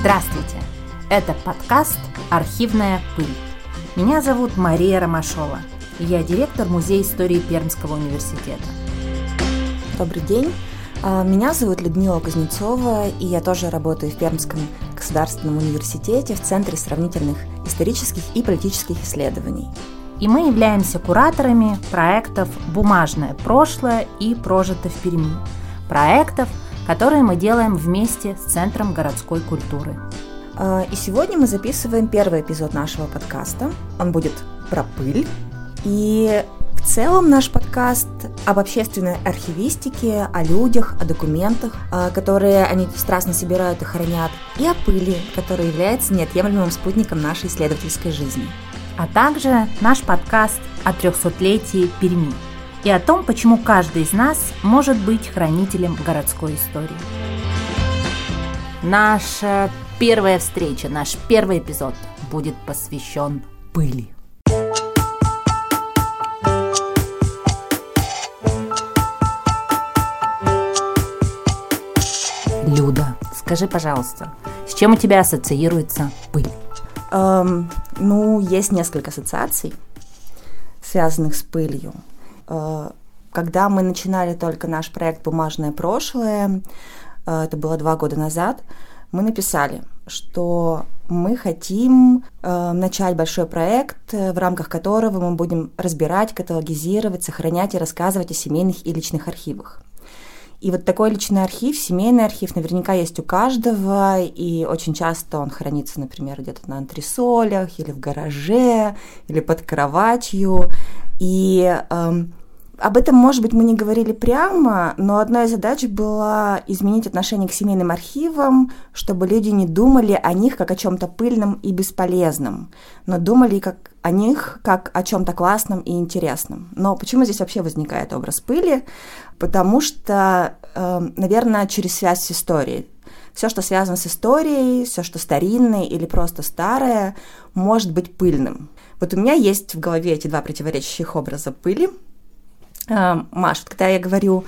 Здравствуйте! Это подкаст «Архивная пыль». Меня зовут Мария Ромашова, и я директор Музея истории Пермского университета. Добрый день! А, меня зовут Людмила Кузнецова, и я тоже работаю в Пермском государственном университете в Центре сравнительных исторических и политических исследований. И мы являемся кураторами проектов «Бумажное прошлое» и «Прожито в Перми». Проектов, которые мы делаем вместе с Центром городской культуры. А, и сегодня мы записываем первый эпизод нашего подкаста. Он будет про пыль. И в целом наш подкаст об общественной архивистике, о людях, о документах, а, которые они страстно собирают и хранят, и о пыли, которая является неотъемлемым спутником нашей исследовательской жизни. А также наш подкаст о трехсотлетии Перми – и о том, почему каждый из нас может быть хранителем городской истории. Наша первая встреча, наш первый эпизод будет посвящен пыли. Люда, скажи, пожалуйста, с чем у тебя ассоциируется пыль? Эм, ну, есть несколько ассоциаций, связанных с пылью. Э, когда мы начинали только наш проект «Бумажное прошлое», э, это было два года назад, мы написали, что мы хотим э, начать большой проект, в рамках которого мы будем разбирать, каталогизировать, сохранять и рассказывать о семейных и личных архивах. И вот такой личный архив, семейный архив, наверняка есть у каждого, и очень часто он хранится, например, где-то на антресолях, или в гараже, или под кроватью. И эм, об этом, может быть, мы не говорили прямо, но одной из задач была изменить отношение к семейным архивам, чтобы люди не думали о них как о чем-то пыльном и бесполезном, но думали как о них как о чем-то классном и интересном. Но почему здесь вообще возникает образ пыли? Потому что, эм, наверное, через связь с историей. Все, что связано с историей, все, что старинное или просто старое, может быть пыльным. Вот у меня есть в голове эти два противоречащих образа пыли – а, Маш, когда я говорю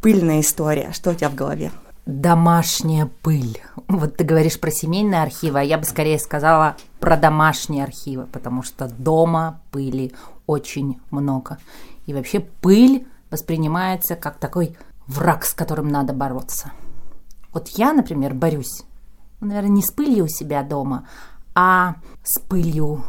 пыльная история, что у тебя в голове? Домашняя пыль. Вот ты говоришь про семейные архивы, а я бы скорее сказала про домашние архивы, потому что дома пыли очень много. И вообще пыль воспринимается как такой враг, с которым надо бороться. Вот я, например, борюсь, наверное, не с пылью у себя дома, а с пылью,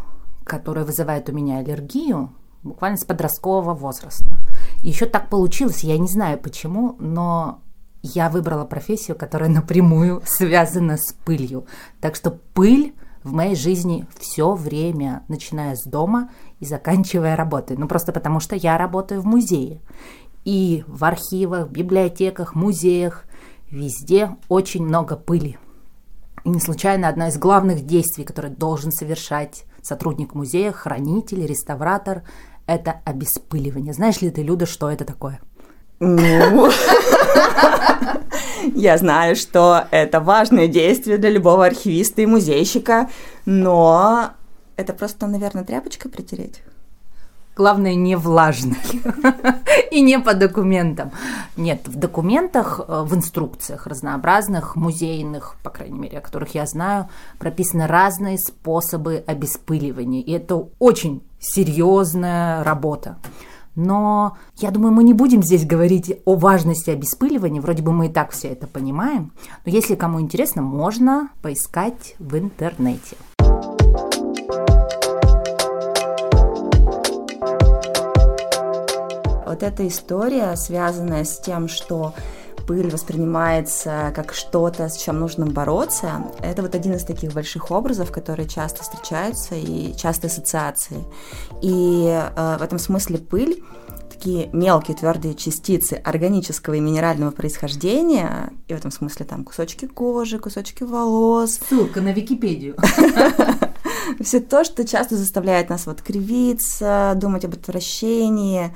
которая вызывает у меня аллергию, буквально с подросткового возраста. Еще так получилось, я не знаю почему, но я выбрала профессию, которая напрямую связана с пылью. Так что пыль в моей жизни все время, начиная с дома и заканчивая работой. Ну, просто потому что я работаю в музее. И в архивах, библиотеках, музеях, везде очень много пыли. И не случайно одно из главных действий, которое должен совершать сотрудник музея, хранитель, реставратор, это обеспыливание. Знаешь ли ты, Люда, что это такое? Ну, я знаю, что это важное действие для любого архивиста и музейщика, но это просто, наверное, тряпочкой притереть. Главное, не влажный и не по документам. Нет, в документах, э, в инструкциях разнообразных, музейных, по крайней мере, о которых я знаю, прописаны разные способы обеспыливания. И это очень серьезная работа. Но я думаю, мы не будем здесь говорить о важности обеспыливания, вроде бы мы и так все это понимаем. Но если кому интересно, можно поискать в интернете. Вот эта история, связанная с тем, что пыль воспринимается как что-то, с чем нужно бороться, это вот один из таких больших образов, которые часто встречаются и часто ассоциации. И э, в этом смысле пыль такие мелкие твердые частицы органического и минерального происхождения, и в этом смысле там кусочки кожи, кусочки волос. Ссылка на Википедию. Все то, что часто заставляет нас вот кривиться, думать об отвращении,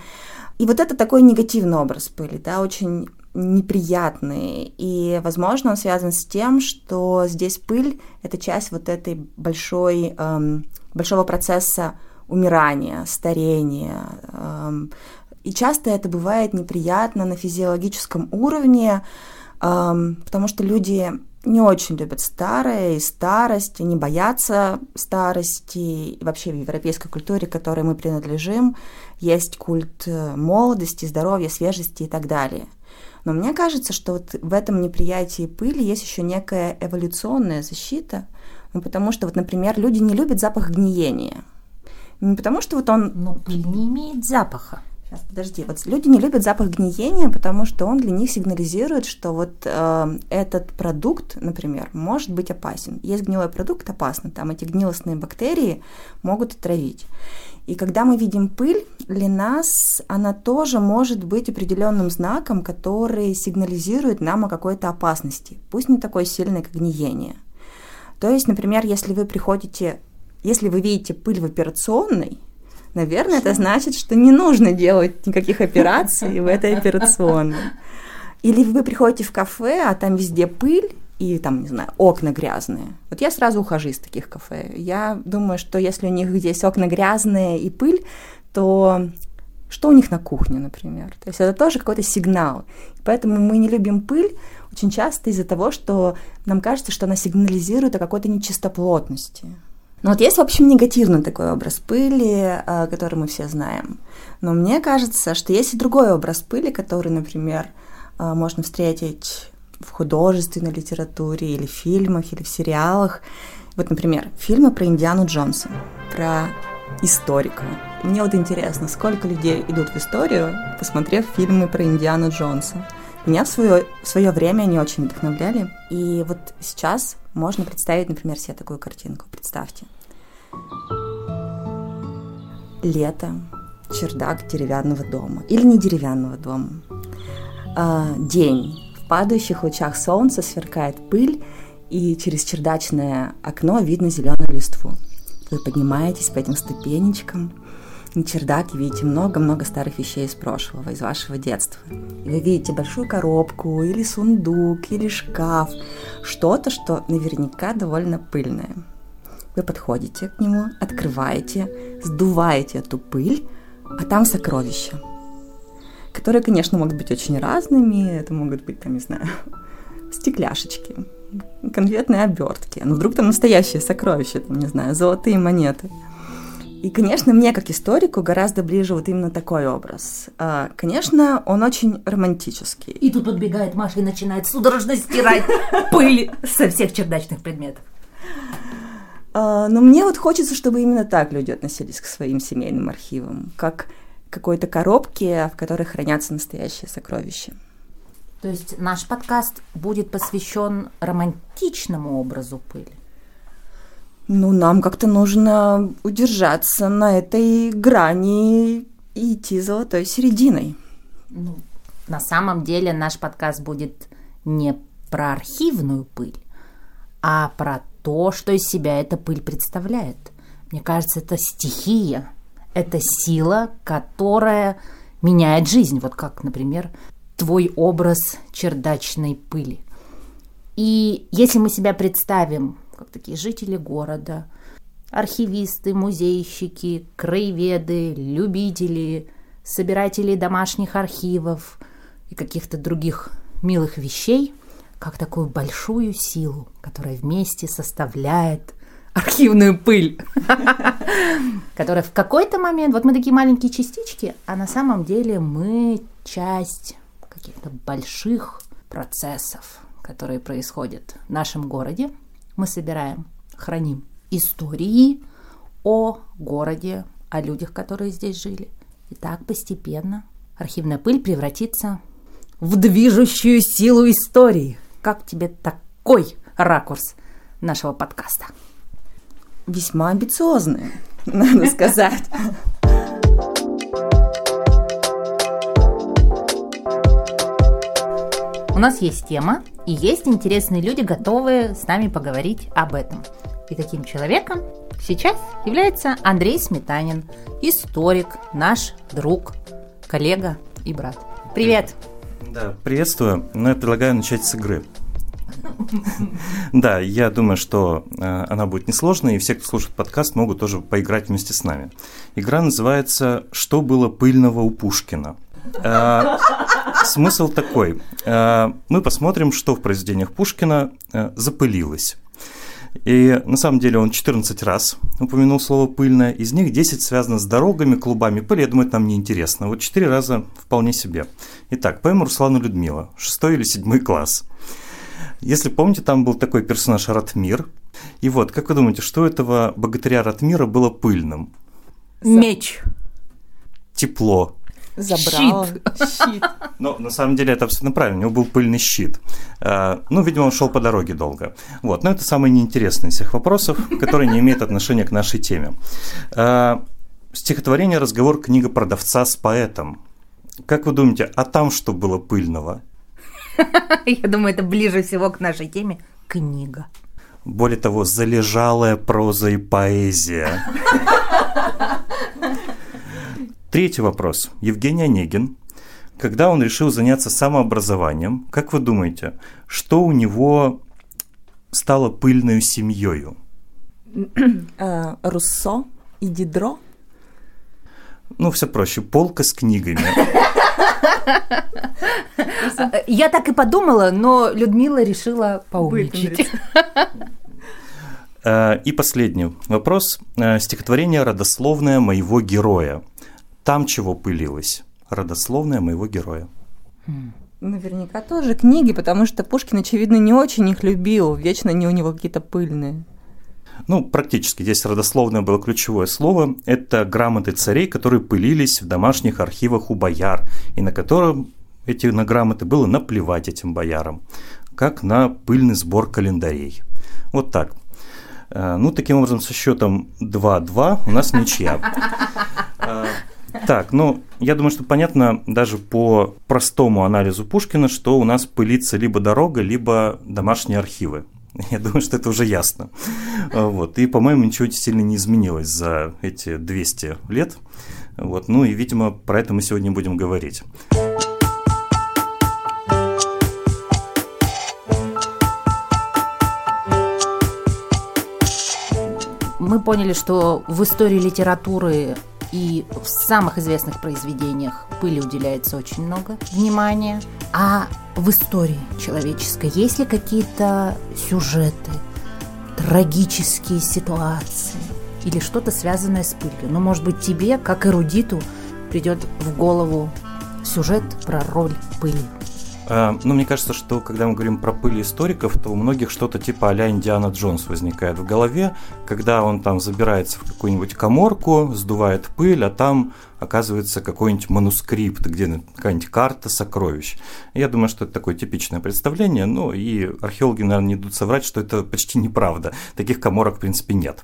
и вот это такой негативный образ пыли, да, очень неприятный. И, возможно, он связан с тем, что здесь пыль — это часть вот этой большой, эм, большого процесса умирания, старения, эм, И часто это бывает неприятно на физиологическом уровне, потому что люди не очень любят старое и старость, не боятся старости. И вообще в европейской культуре, к которой мы принадлежим, есть культ молодости, здоровья, свежести и так далее. Но мне кажется, что вот в этом неприятии пыли есть еще некая эволюционная защита, ну, потому что, вот, например, люди не любят запах гниения. Не потому что вот он... Но пыль не имеет запаха. Сейчас, подожди. Вот люди не любят запах гниения, потому что он для них сигнализирует, что вот э, этот продукт, например, может быть опасен. Есть гнилой продукт, опасно. Там эти гнилостные бактерии могут отравить. И когда мы видим пыль, для нас она тоже может быть определенным знаком, который сигнализирует нам о какой-то опасности, пусть не такой сильной, как гниение. То есть, например, если вы приходите, если вы видите пыль в операционной, наверное, это значит, что не нужно делать никаких операций в этой операционной. Или вы приходите в кафе, а там везде пыль, и там, не знаю, окна грязные. Вот я сразу ухожу из таких кафе. Я думаю, что если у них здесь окна грязные и пыль, то что у них на кухне, например? То есть это тоже какой-то сигнал. Поэтому мы не любим пыль очень часто из-за того, что нам кажется, что она сигнализирует о какой-то нечистоплотности. Ну вот есть, в общем, негативный такой образ пыли, э, который мы все знаем. Но мне кажется, что есть и другой образ пыли, который, например, э, можно встретить в художественной литературе или в фильмах, или в сериалах. Вот, например, фильмы про Индиану Джонса, про историка. Мне вот интересно, сколько людей идут в историю, посмотрев фильмы про Индиану Джонса. Меня в свое, в свое время они очень вдохновляли. И вот сейчас можно представить, например, себе такую картинку. Представьте. Лето, чердак деревянного дома. Или не деревянного дома. А, день. Падающих лучах солнца сверкает пыль, и через чердачное окно видно зеленую листву. Вы поднимаетесь по этим ступенечкам, на чердаке видите много-много старых вещей из прошлого, из вашего детства. И вы видите большую коробку, или сундук, или шкаф, что-то, что наверняка довольно пыльное. Вы подходите к нему, открываете, сдуваете эту пыль, а там сокровища, которые, конечно, могут быть очень разными. Это могут быть, там, не знаю, стекляшечки, конфетные обертки. Ну, вдруг там настоящие сокровища, там, не знаю, золотые монеты – и, конечно, мне как историку гораздо ближе вот именно такой образ. А, конечно, он очень романтический. И тут подбегает Маша и начинает судорожно стирать пыль со всех чердачных предметов. А, но мне вот хочется, чтобы именно так люди относились к своим семейным архивам, как какой-то коробке, в которой хранятся настоящие сокровища. То есть наш подкаст будет посвящен романтичному образу пыли. Ну, нам как-то нужно удержаться на этой грани и идти золотой серединой. Ну, на самом деле наш подкаст будет не про архивную пыль, а про то, что из себя эта пыль представляет. Мне кажется, это стихия, это сила, которая меняет жизнь. Вот как, например, твой образ чердачной пыли. И если мы себя представим как такие жители города, архивисты, музейщики, краеведы, любители, собиратели домашних архивов и каких-то других милых вещей, как такую большую силу, которая вместе составляет архивную пыль, которая в какой-то момент, вот мы такие маленькие частички, а на самом деле мы часть каких-то больших процессов, которые происходят в нашем городе, мы собираем, храним истории о городе, о людях, которые здесь жили. И так постепенно архивная пыль превратится в движущую силу истории. Как тебе такой ракурс нашего подкаста? Весьма амбициозный, надо сказать. У нас есть тема, и есть интересные люди, готовые с нами поговорить об этом. И таким человеком сейчас является Андрей Сметанин, историк, наш друг, коллега и брат. Привет! Да, приветствую. Но я предлагаю начать с игры. Да, я думаю, что э, она будет несложной, и все, кто слушает подкаст, могут тоже поиграть вместе с нами. Игра называется «Что было пыльного у Пушкина?». Э, смысл такой. Э, мы посмотрим, что в произведениях Пушкина запылилось. И на самом деле он 14 раз упомянул слово «пыльное». Из них 10 связано с дорогами, клубами пыли. Я думаю, это нам не интересно. Вот 4 раза вполне себе. Итак, поэма Руслана Людмила. 6 или 7 класс. Если помните, там был такой персонаж Ратмир. И вот, как вы думаете, что у этого богатыря Ратмира было пыльным? Меч. Тепло. Забрал. Щит. Щит. Но на самом деле это абсолютно правильно. У него был пыльный щит. А, Ну, видимо, он шел по дороге долго. Вот. Но это самый неинтересный из всех вопросов, который не имеет отношения к нашей теме. А, Стихотворение «Разговор книга продавца с поэтом». Как вы думаете, а там что было пыльного? Я думаю, это ближе всего к нашей теме. Книга. Более того, залежалая проза и поэзия. Третий вопрос. Евгений Онегин. Когда он решил заняться самообразованием, как вы думаете, что у него стало пыльной семьей? Э, Руссо и Дидро. Ну, все проще. Полка с книгами. Я так и подумала, но Людмила решила поумничать. Э, И последний вопрос. Э, Стихотворение «Родословное моего героя». Там чего пылилось? Родословное моего героя. Наверняка тоже книги, потому что Пушкин, очевидно, не очень их любил. Вечно они у него какие-то пыльные. Ну, практически. Здесь родословное было ключевое слово. Это грамоты царей, которые пылились в домашних архивах у бояр, и на котором эти на грамоты было наплевать этим боярам, как на пыльный сбор календарей. Вот так. Э, Ну, таким образом, со счетом 2-2 у нас ничья. Э, Так, ну, я думаю, что понятно даже по простому анализу Пушкина, что у нас пылится либо дорога, либо домашние архивы. Я думаю, что это уже ясно. Э, Вот. И, по-моему, ничего сильно не изменилось за эти 200 лет. Вот. Ну и, видимо, про это мы сегодня будем говорить. Мы поняли, что в истории литературы и в самых известных произведениях пыли уделяется очень много внимания. А в истории человеческой есть ли какие-то сюжеты, трагические ситуации или что-то связанное с пылью? Ну, может быть, тебе, как эрудиту, придет в голову сюжет про роль пыли. А, Ну, мне кажется, что когда мы говорим про пыль историков, то у многих что-то типа а Индиана Джонс возникает в голове, когда он там забирается в какую-нибудь коморку, сдувает пыль, а там оказывается какой-нибудь манускрипт, где какая-нибудь карта сокровищ. Я думаю, что это такое типичное представление, ну и археологи, наверное, не идут соврать, что это почти неправда. Таких коморок, в принципе, нет,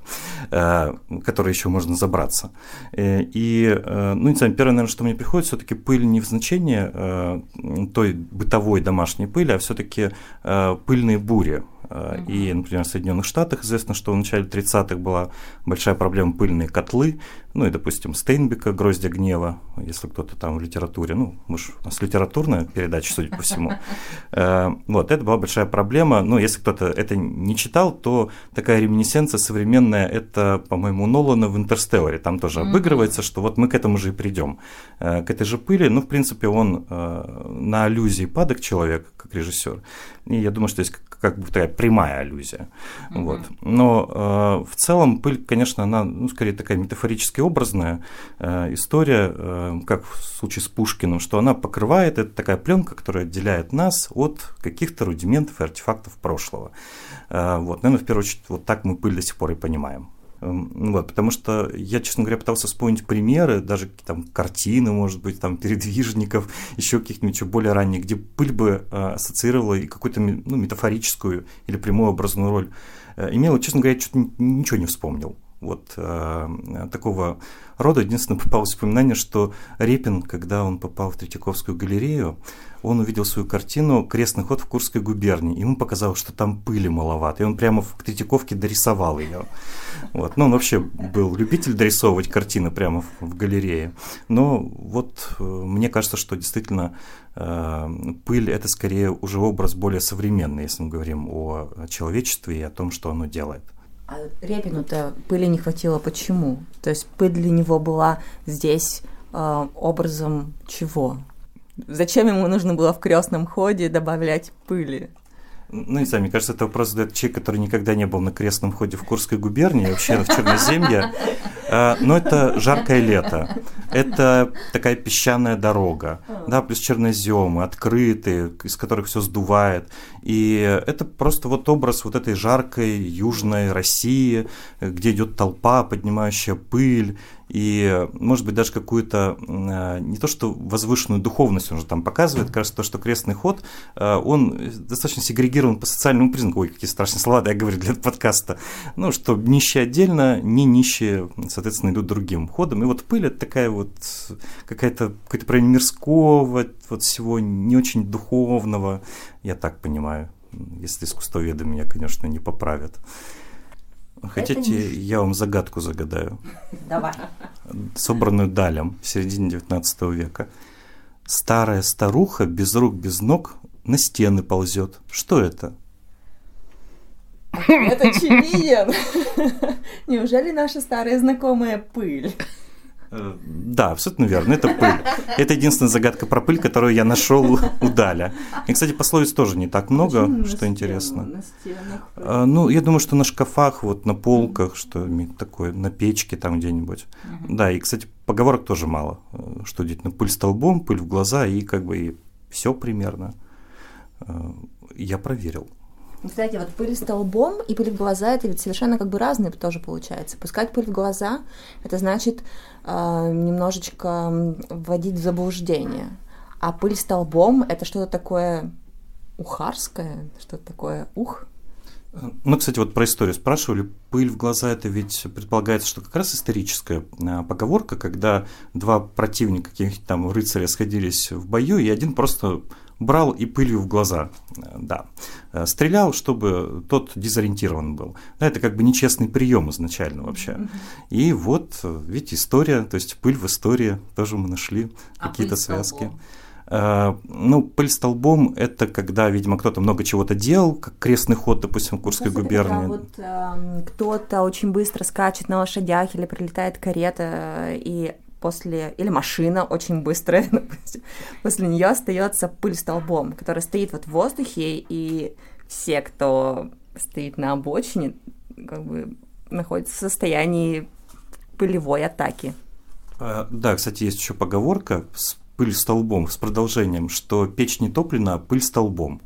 э, которые еще можно забраться. Э, И, э, ну, не знаю, первое, наверное, что мне приходит, все-таки пыль не в значении той бытовой домашней пыли, а все-таки пыльные бури. И, например, в Соединенных Штатах известно, что в начале 30-х была большая проблема пыльные котлы, ну и, допустим, Стейнбека «Гроздья гнева», если кто-то там в литературе, ну, мы ж- у нас литературная передача, судя по всему. Э, Вот, это была большая проблема. Ну, если кто-то это не читал, то такая реминесценция современная, это, по-моему, Нолана в «Интерстелларе», там тоже обыгрывается, что вот мы к этому же и придем. Э, К этой же пыли, ну, в принципе, он э, на аллюзии падок человек, как режиссер. И я думаю, что здесь как- бы такая прямая аллюзия. Вот. Но в целом пыль, конечно, она, ну, скорее такая метафорически образная э, история, э, как в случае с Пушкиным, что она покрывает, это такая пленка, которая отделяет нас от каких-то рудиментов и артефактов прошлого. Э, вот, наверное, в первую очередь, вот так мы пыль до сих пор и понимаем. Эм, ну Вот, потому что я, честно говоря, пытался вспомнить примеры, даже там картины, может быть, там передвижников, еще каких-нибудь более ранних, где пыль бы ассоциировала и какую-то ну, метафорическую или прямую образную роль имела. Честно говоря, что-то ничего не вспомнил. Вот э, такого рода. Единственное, попалось воспоминание, что Репин, когда он попал в Третьяковскую галерею, он увидел свою картину «Крестный ход в Курской губернии». Ему показалось, что там пыли маловато, и он прямо в Третьяковке дорисовал ее. Вот. Ну, он вообще был любитель дорисовывать картины прямо в, в галерее. Но вот э, мне кажется, что действительно э, пыль – это скорее уже образ более современный, если мы говорим о человечестве и о том, что оно делает. А Репину-то пыли не хватило почему? То есть пыль для него была здесь э, образом чего? Зачем ему нужно было в крестном ходе добавлять пыли? Ну, не знаю, мне кажется, это вопрос задает человек, который никогда не был на крестном ходе в Курской губернии, вообще в Черноземье. А, но это жаркое лето, это такая песчаная дорога, да, плюс черноземы, открытые, из которых все сдувает. И это просто вот образ вот этой жаркой южной России, где идет толпа, поднимающая пыль, и, может быть, даже какую-то, э, не то что возвышенную духовность он же там показывает, кажется, то, что крестный ход, э, он достаточно сегрегирован по социальному признаку, ой, какие страшные слова, да, я говорю для подкаста, ну, что нищие отдельно, не нищие, соответственно, идут другим ходом, и вот пыль это такая вот какая-то, какой-то проявление мирского, вот всего не очень духовного, я так понимаю, если искусствоведы меня, конечно, не поправят. Хотите, не... я вам загадку загадаю? Давай. Собранную Далем в середине 19 века. Старая старуха без рук, без ног на стены ползет. Что это? Это очевиден. Неужели наша старая знакомая пыль? Э, да, абсолютно верно. Это пыль. Это единственная загадка про пыль, которую я нашел у Даля. И, кстати, пословиц тоже не так много, Почему что стену, интересно. На а, ну, я думаю, что на шкафах, вот на полках, что такое, на печке там где-нибудь. Угу. Да, и, кстати, поговорок тоже мало. Э, что действительно, пыль столбом, пыль в глаза, и как бы и все примерно. Э, я проверил. Кстати, вот пыль столбом и пыль в глаза это ведь совершенно как бы разные тоже получается. Пускать пыль в глаза это значит э, немножечко вводить в заблуждение. А пыль столбом это что-то такое ухарское, что-то такое ух. Ну, кстати, вот про историю спрашивали. Пыль в глаза это ведь предполагается, что как раз историческая а, поговорка, когда два противника каких-то там рыцаря сходились в бою, и один просто брал и пылью в глаза, да. Э, стрелял, чтобы тот дезориентирован был. Да, это как бы нечестный прием изначально вообще. И вот, видите, история, то есть пыль в истории, тоже мы нашли а какие-то связки. Столбом? Uh, ну, пыль столбом – это когда, видимо, кто-то много чего-то делал, как крестный ход, допустим, в Курской Кстати, губернии. Вот, э, кто-то очень быстро скачет на лошадях или прилетает карета, и после, или машина очень быстрая, допустим, после нее остается пыль столбом, которая стоит вот в воздухе, и все, кто стоит на обочине, как бы находятся в состоянии пылевой атаки. А, да, кстати, есть еще поговорка с пыль столбом, с продолжением, что печь не топлена, а пыль столбом.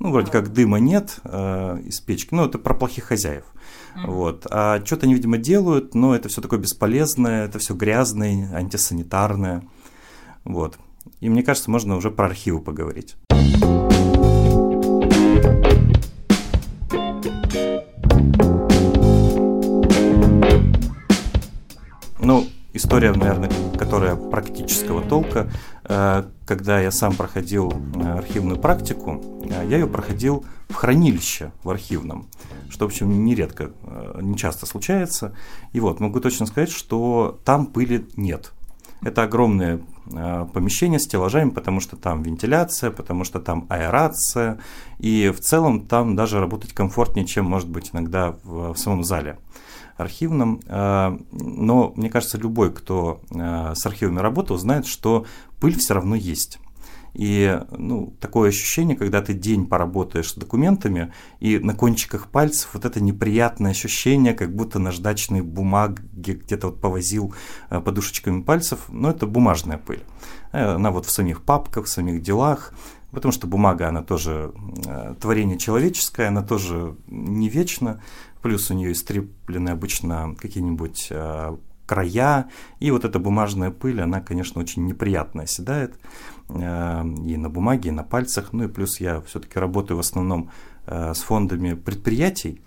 Ну, вроде как дыма нет э, из печки, ну, это про плохих хозяев. Mm-hmm. Вот. А что-то они, видимо, делают, но это все такое бесполезное, это все грязное, антисанитарное. Вот. И мне кажется, можно уже про архивы поговорить. Ну, история, наверное, которая практического толка. Э, когда я сам проходил э, архивную практику, э, я ее проходил в хранилище в архивном, что, в общем, нередко, не часто случается. И вот, могу точно сказать, что там пыли нет. Это огромное помещение с стеллажами, потому что там вентиляция, потому что там аэрация, и в целом там даже работать комфортнее, чем, может быть, иногда в, в самом зале архивном, э, но мне кажется, любой, кто э, с архивами работал, знает, что пыль все равно есть. И ну, такое ощущение, когда ты день поработаешь с документами, и на кончиках пальцев вот это неприятное ощущение, как будто наждачной бумаги где-то вот повозил э, подушечками пальцев, но это бумажная пыль. Она вот в самих папках, в самих делах, потому что бумага, она тоже творение человеческое, она тоже не вечна, плюс у нее истреплены обычно какие-нибудь э, края, и вот эта бумажная пыль, она, конечно, очень неприятно оседает э, и на бумаге, и на пальцах, ну и плюс я все-таки работаю в основном э, с фондами предприятий,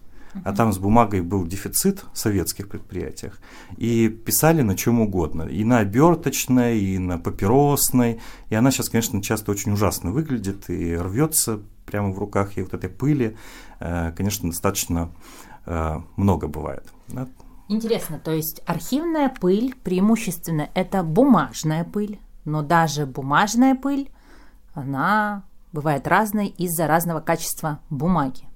а там с бумагой был дефицит в советских предприятиях, и писали на чем угодно, и на оберточной, и на папиросной, и она сейчас, конечно, часто очень ужасно выглядит и рвется прямо в руках, и вот этой пыли, э, конечно, достаточно э, много бывает. Интересно, то есть архивная пыль преимущественно это бумажная пыль, но даже бумажная пыль, она бывает разной из-за разного качества бумаги.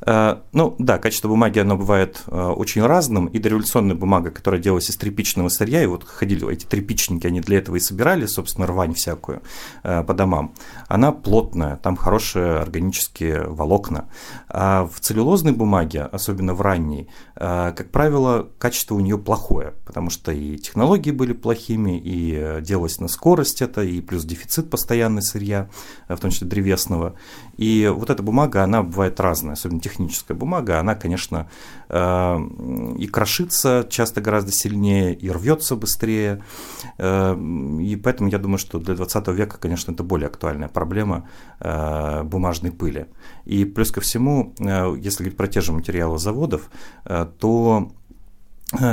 Э, ну да, качество бумаги, оно бывает э, очень разным, и дореволюционная бумага, которая делалась из тряпичного сырья, и вот ходили эти тряпичники, они для этого и собирали, собственно, рвань всякую э, по домам, она плотная, там хорошие органические волокна. А в целлюлозной бумаге, особенно в ранней, как правило, качество у нее плохое, потому что и технологии были плохими, и делалось на скорость это, и плюс дефицит постоянный сырья, в том числе древесного. И вот эта бумага, она бывает разная, особенно техническая бумага, она, конечно, э, и крошится часто гораздо сильнее, и рвется быстрее. Э, и поэтому я думаю, что для 20 века, конечно, это более актуальная проблема э, бумажной пыли. И плюс ко всему, если говорить про те же материалы заводов, то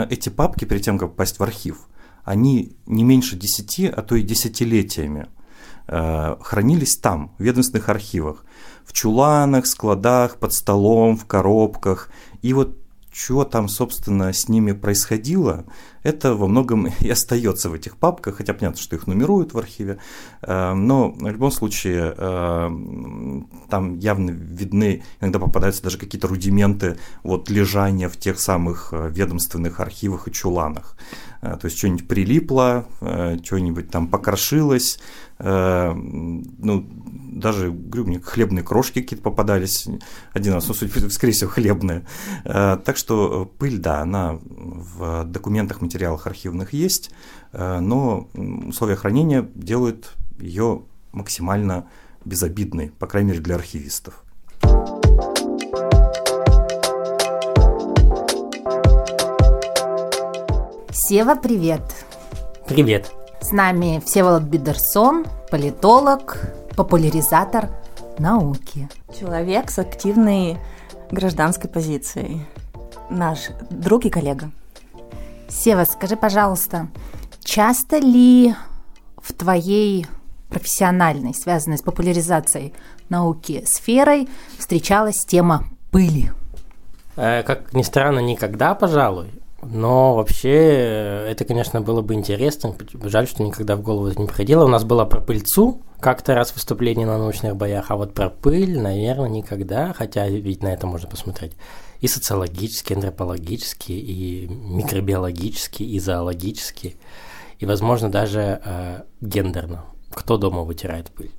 эти папки, перед тем, как попасть в архив, они не меньше 10, а то и десятилетиями хранились там, в ведомственных архивах в чуланах, складах, под столом, в коробках. И вот что там, собственно, с ними происходило, это во многом и остается в этих папках, хотя понятно, что их нумеруют в архиве, э, но в любом случае э, там явно видны, иногда попадаются даже какие-то рудименты вот лежания в тех самых э, ведомственных архивах и чуланах. То есть что-нибудь прилипло, что-нибудь там покрошилось, ну, даже, говорю, мне хлебные крошки какие-то попадались один раз, ну, скорее всего, хлебные. Так что пыль, да, она в документах, материалах архивных есть, но условия хранения делают ее максимально безобидной, по крайней мере, для архивистов. Сева, привет! Привет! С нами Всеволод Бидерсон, политолог, популяризатор науки. Человек с активной гражданской позицией. Наш друг и коллега. Сева, скажи, пожалуйста, часто ли в твоей профессиональной, связанной с популяризацией науки сферой, встречалась тема пыли? Э, как ни странно, никогда, пожалуй. Но вообще э, это, конечно, было бы интересно. Жаль, что никогда в голову не приходило. У нас была про пыльцу как-то раз выступление на научных боях, а вот про пыль, наверное, никогда. Хотя ведь на это можно посмотреть и социологически, и антропологически, и микробиологически, и зоологически, и, возможно, даже э, гендерно. Кто дома вытирает пыль?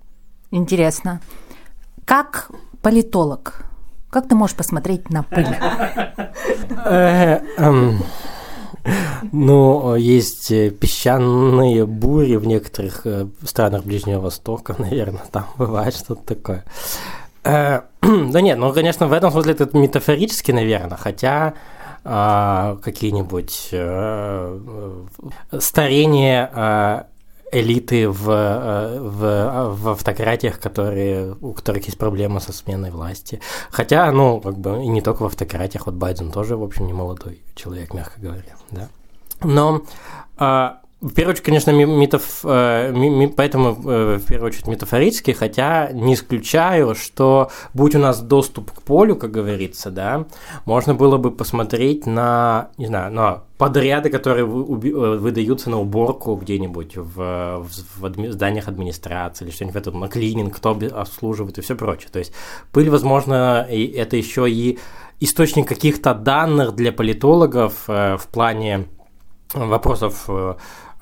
Интересно. Как политолог, как ты можешь посмотреть на пыль? Э, эм, ну, есть э, песчаные бури в некоторых э, странах Ближнего Востока, наверное, там бывает что-то такое. Да нет, ну, конечно, в этом смысле это метафорически, наверное, хотя какие-нибудь старение элиты в, э, в, в автократиях, которые, у которых есть проблемы со сменой власти. Хотя, ну, как бы и не только в автократиях, вот Байден тоже, в общем, не молодой человек, мягко говоря, да. Но а, в первую очередь, конечно, метаф... Э, поэтому э, в первую очередь метафорически, хотя не исключаю, что будь у нас доступ к полю, как говорится, да, можно было бы посмотреть на, не знаю, на подряды, которые э, выдаются на уборку где-нибудь в, в, в зданиях администрации или что-нибудь в этом, на клининг, кто обслуживает и все прочее. То есть пыль, возможно, это еще и источник каких-то данных для политологов в плане вопросов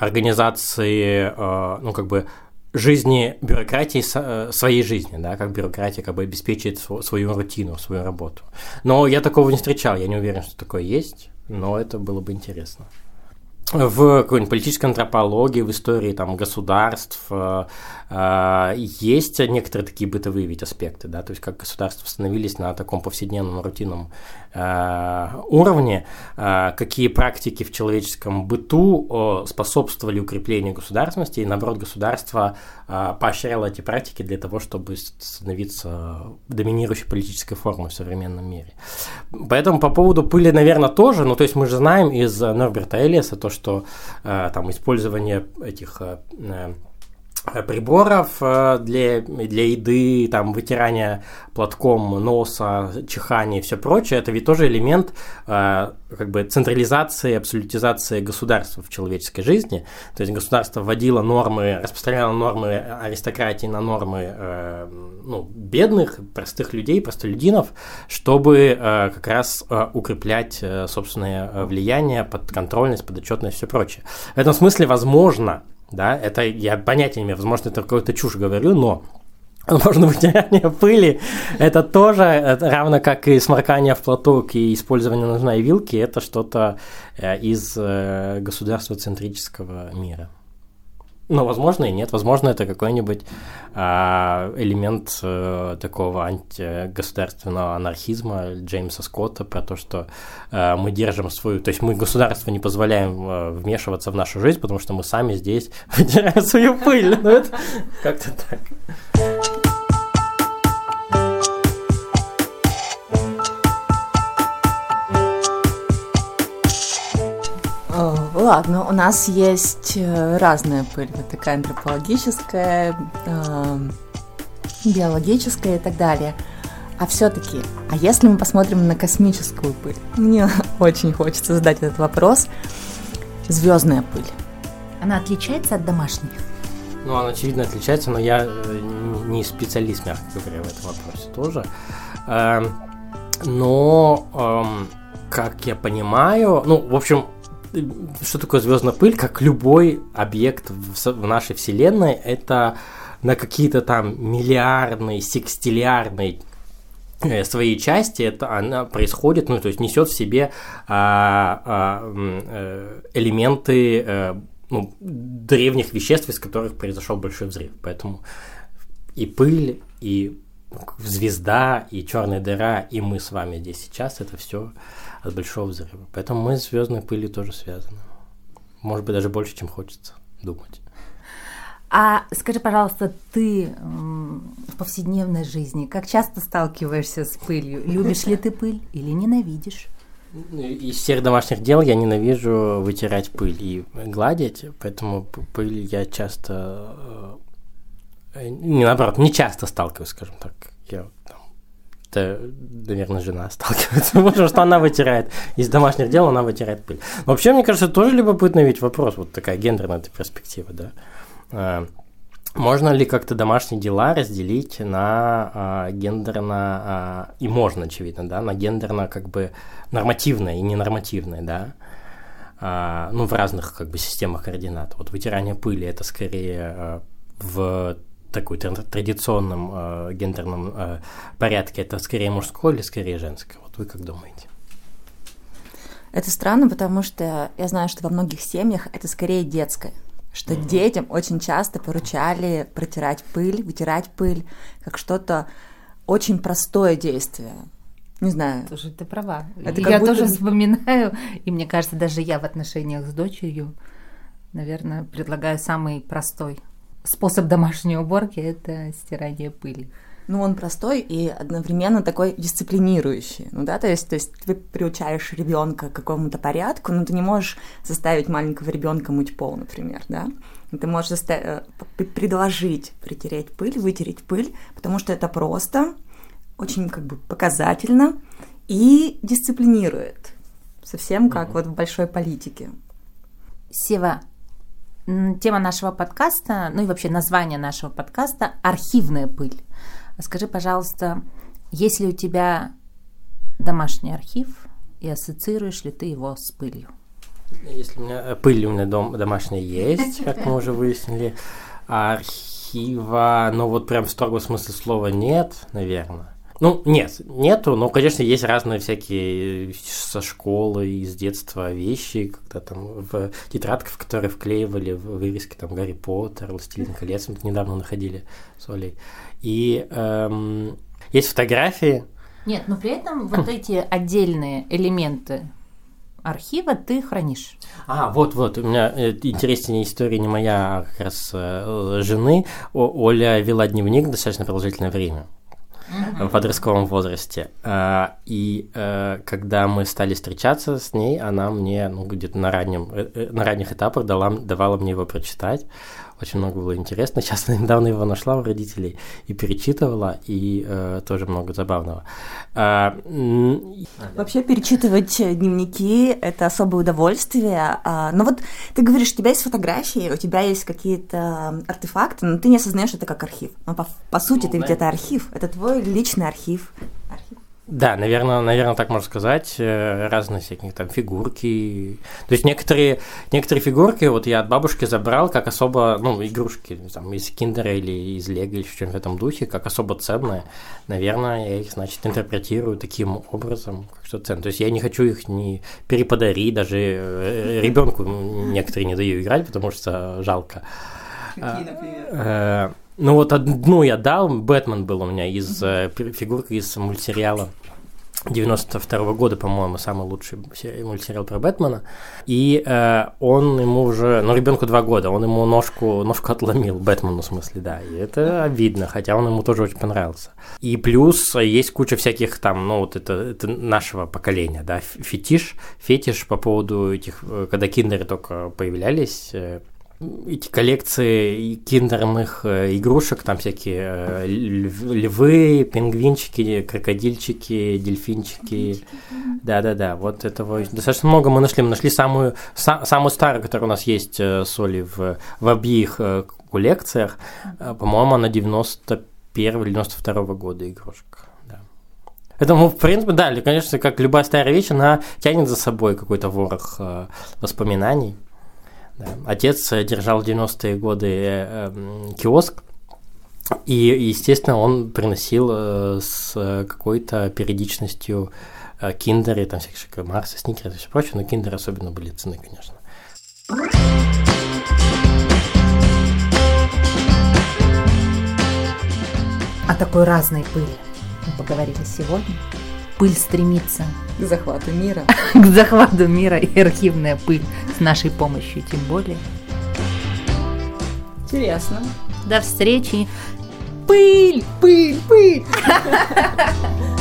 организации, э, ну, как бы, жизни бюрократии э, своей жизни, да, как бюрократия как бы обеспечивает свою рутину, свою работу. Но я такого не встречал, я не уверен, что такое есть, но это было бы интересно. В какой-нибудь политической антропологии, в истории там, государств э, э, есть некоторые такие бытовые ведь аспекты, да, то есть как государства становились на таком повседневном рутинном э, уровне, какие практики в человеческом быту способствовали укреплению государственности, и наоборот государство поощряло эти практики для того, чтобы становиться доминирующей политической формой в современном мире. Поэтому по поводу пыли, наверное, тоже, ну то есть мы же знаем из Норберта Элиаса то, что что э, там использование этих э, э, приборов для, для еды, там, вытирания платком носа, чихания и все прочее, это ведь тоже элемент как бы централизации, абсолютизации государства в человеческой жизни. То есть государство вводило нормы, распространяло нормы аристократии на нормы ну, бедных, простых людей, простолюдинов, чтобы как раз укреплять собственное влияние, подконтрольность, подотчетность и все прочее. В этом смысле, возможно, да, это я понятия не имею, возможно, это какую-то чушь говорю, но Возможно, вытирание пыли – это тоже, равно как и сморкание в платок и использование ножной вилки, это что-то э, из э, государства центрического мира. Ну, возможно и нет. Возможно, это какой-нибудь а, элемент а, такого антигосударственного анархизма Джеймса Скотта про то, что а, мы держим свою... То есть мы государство не позволяем а, вмешиваться в нашу жизнь, потому что мы сами здесь вытираем свою пыль. Ну, это как-то так. Ладно, у нас есть э, разная пыль, вот такая антропологическая, э, биологическая и так далее. А все-таки, а если мы посмотрим на космическую пыль? Мне очень хочется задать этот вопрос. Звездная пыль. Она отличается от домашней? Ну, она очевидно отличается, но я э, не специалист, мягко говоря, в этом вопросе тоже. Эм, но, эм, как я понимаю, ну, в общем, что такое звездная пыль, как любой объект в, нашей Вселенной, это на какие-то там миллиардные, секстиллиардные э, своей части это она происходит, ну то есть несет в себе а, а, э, элементы а, ну, древних веществ, из которых произошел большой взрыв. Поэтому и пыль, и звезда, и черная дыра, и мы с вами здесь сейчас это все от большого взрыва. Поэтому мы с звездной пылью тоже связаны. Может быть, даже больше, чем хочется думать. А скажи, пожалуйста, ты в повседневной жизни как часто сталкиваешься с пылью? Любишь ли ты пыль или ненавидишь? Из всех домашних дел я ненавижу вытирать пыль и гладить, поэтому пыль я часто, э, не наоборот, не часто сталкиваюсь, скажем так. Я это, наверное, жена сталкивается, потому что она вытирает. Из домашних дел она вытирает пыль. вообще, мне кажется, тоже любопытный ведь вопрос, вот такая гендерная перспектива, да. А, можно ли как-то домашние дела разделить на а, гендерно, а, и можно, очевидно, да, на гендерно как бы нормативное и ненормативное, да, а, ну, в разных как бы системах координат. Вот вытирание пыли это скорее а, в такой традиционном э, гендерном э, порядке, это скорее мужское или скорее женское? Вот вы как думаете? Это странно, потому что я знаю, что во многих семьях это скорее детское, что mm-hmm. детям очень часто поручали протирать пыль, вытирать пыль, как что-то очень простое действие. Не знаю. Слушай, ты права. Это я будто... тоже вспоминаю, и мне кажется, даже я в отношениях с дочерью, наверное, предлагаю самый простой способ домашней уборки – это стирание пыли. Ну, он простой и одновременно такой дисциплинирующий. Ну да, то есть, то есть ты приучаешь ребенка к какому-то порядку, но ты не можешь заставить маленького ребенка мыть пол, например, да. Ты можешь заставить, э, предложить притереть пыль, вытереть пыль, потому что это просто, очень как бы показательно и дисциплинирует. Совсем как mm-hmm. вот в большой политике. Сева, Тема нашего подкаста, ну и вообще название нашего подкаста – архивная пыль. Скажи, пожалуйста, есть ли у тебя домашний архив и ассоциируешь ли ты его с пылью? Если у меня э, пыль у меня дом, домашняя есть, как мы уже выяснили, архива, ну вот прям в строгом смысле слова нет, наверное. Ну, нет, нету, но, конечно, есть разные всякие со школы, из детства вещи, когда там в тетрадках, в которые вклеивали в вывески там Гарри Поттер, Властелин колец, мы недавно находили с Олей. И эм, есть фотографии. Нет, но при этом вот эти отдельные элементы архива ты хранишь. А, вот-вот, у меня э, интереснее история не моя, а как раз э, жены. О, Оля вела дневник достаточно продолжительное время в подростковом возрасте. А, и э, когда мы стали встречаться с ней, она мне ну, где-то на, раннем, на ранних этапах дала, давала мне его прочитать очень много было интересно. Сейчас недавно его нашла у родителей и перечитывала, и э, тоже много забавного. А, Вообще перечитывать дневники – это особое удовольствие. А, но вот ты говоришь, у тебя есть фотографии, у тебя есть какие-то артефакты, но ты не осознаешь это как архив. Но по, по сути, ну, ты ведь это архив, это твой личный архив. архив. Да, наверное, наверное, так можно сказать. Э, разные всякие там фигурки. То есть некоторые, некоторые фигурки вот я от бабушки забрал как особо, ну, игрушки, там, из киндера или из лего или что-нибудь в этом духе, как особо ценные. Наверное, я их, значит, интерпретирую таким образом, как что ценно. То есть я не хочу их не переподарить, даже э, ребенку некоторые не даю играть, потому что жалко. Какие, например? Э, ну вот одну я дал, Бэтмен был у меня из mm-hmm. фигурка из мультсериала 92 -го года, по-моему, самый лучший мультсериал про Бэтмена. И э, он ему уже, ну, ребенку два года, он ему ножку, ножку отломил, Бэтмену в смысле, да. И это обидно, хотя он ему тоже очень понравился. И плюс есть куча всяких там, ну, вот это, это нашего поколения, да, фетиш, фетиш по поводу этих, э, когда киндеры только появлялись, э, эти коллекции киндерных э, игрушек, там всякие э, львы, пингвинчики, крокодильчики, дельфинчики. Да-да-да, вот этого достаточно много мы нашли. Мы нашли самую, са, самую старую, которая у нас есть э, соли в, в обеих коллекциях. По-моему, она 91 или 92 -го года игрушка. Это, ну, в принципе, да, конечно, как любая старая вещь, она тянет за собой какой-то ворох воспоминаний. Отец э, держал в 90-е годы э, эм, киоск, и, естественно, он приносил э, с какой-то периодичностью киндеры, там всякие Марсы, сникеры и все прочее, но киндеры особенно были цены, конечно. О такой разной пыли мы поговорили сегодня пыль стремится к захвату мира. к захвату мира и архивная пыль с нашей помощью тем более. Интересно. До встречи. Пыль, пыль, пыль.